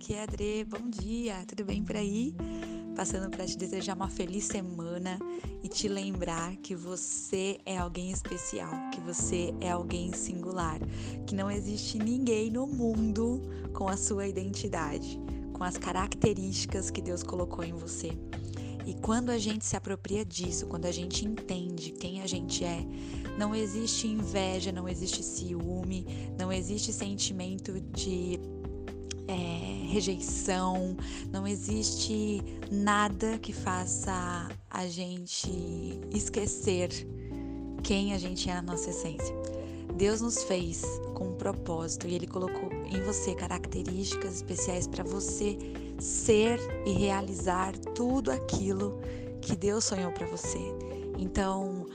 aqui é a Adri. Bom dia, tudo bem por aí? Passando para te desejar uma feliz semana e te lembrar que você é alguém especial, que você é alguém singular, que não existe ninguém no mundo com a sua identidade, com as características que Deus colocou em você. E quando a gente se apropria disso, quando a gente entende quem a gente é, não existe inveja, não existe ciúme, não existe sentimento de rejeição, não existe nada que faça a gente esquecer quem a gente é na nossa essência. Deus nos fez com um propósito e Ele colocou em você características especiais para você ser e realizar tudo aquilo que Deus sonhou para você. Então,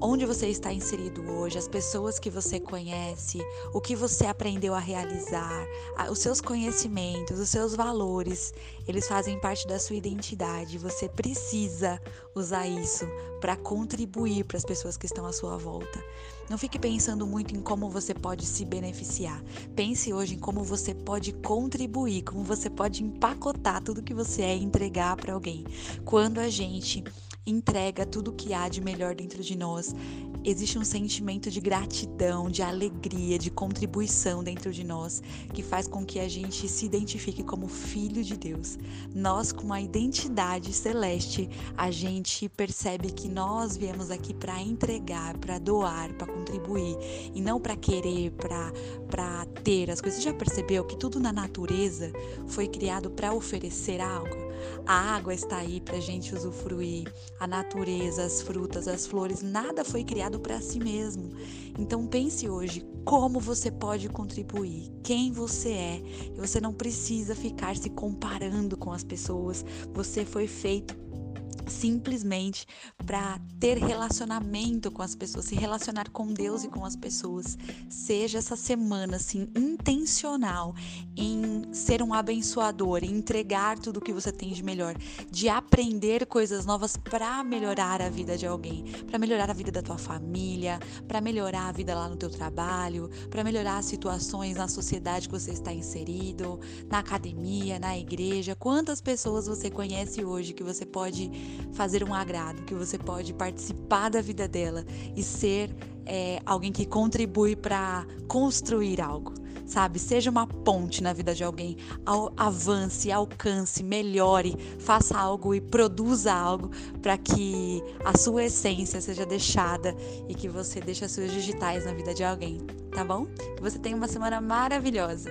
onde você está inserido hoje, as pessoas que você conhece, o que você aprendeu a realizar, os seus conhecimentos, os seus valores, eles fazem parte da sua identidade. Você precisa usar isso para contribuir para as pessoas que estão à sua volta. Não fique pensando muito em como você pode se beneficiar. Pense hoje em como você pode contribuir, como você pode empacotar tudo que você é e entregar para alguém. Quando a gente entrega tudo o que há de melhor dentro de nós. Existe um sentimento de gratidão, de alegria, de contribuição dentro de nós, que faz com que a gente se identifique como filho de Deus. Nós, com uma identidade celeste, a gente percebe que nós viemos aqui para entregar, para doar, para contribuir, e não para querer, para ter as coisas. Você já percebeu que tudo na natureza foi criado para oferecer algo? A água está aí para a gente usufruir, a natureza, as frutas, as flores, nada foi criado para si mesmo. Então pense hoje como você pode contribuir, quem você é. E você não precisa ficar se comparando com as pessoas. Você foi feito simplesmente para ter relacionamento com as pessoas, se relacionar com Deus e com as pessoas. Seja essa semana assim intencional em ser um abençoador, em entregar tudo o que você tem de melhor, de aprender coisas novas para melhorar a vida de alguém, para melhorar a vida da tua família, para melhorar a vida lá no teu trabalho, para melhorar as situações na sociedade que você está inserido, na academia, na igreja. Quantas pessoas você conhece hoje que você pode fazer um agrado, que você pode participar da vida dela e ser é, alguém que contribui para construir algo, sabe? Seja uma ponte na vida de alguém, avance, alcance, melhore, faça algo e produza algo para que a sua essência seja deixada e que você deixe as suas digitais na vida de alguém, tá bom? Que você tenha uma semana maravilhosa.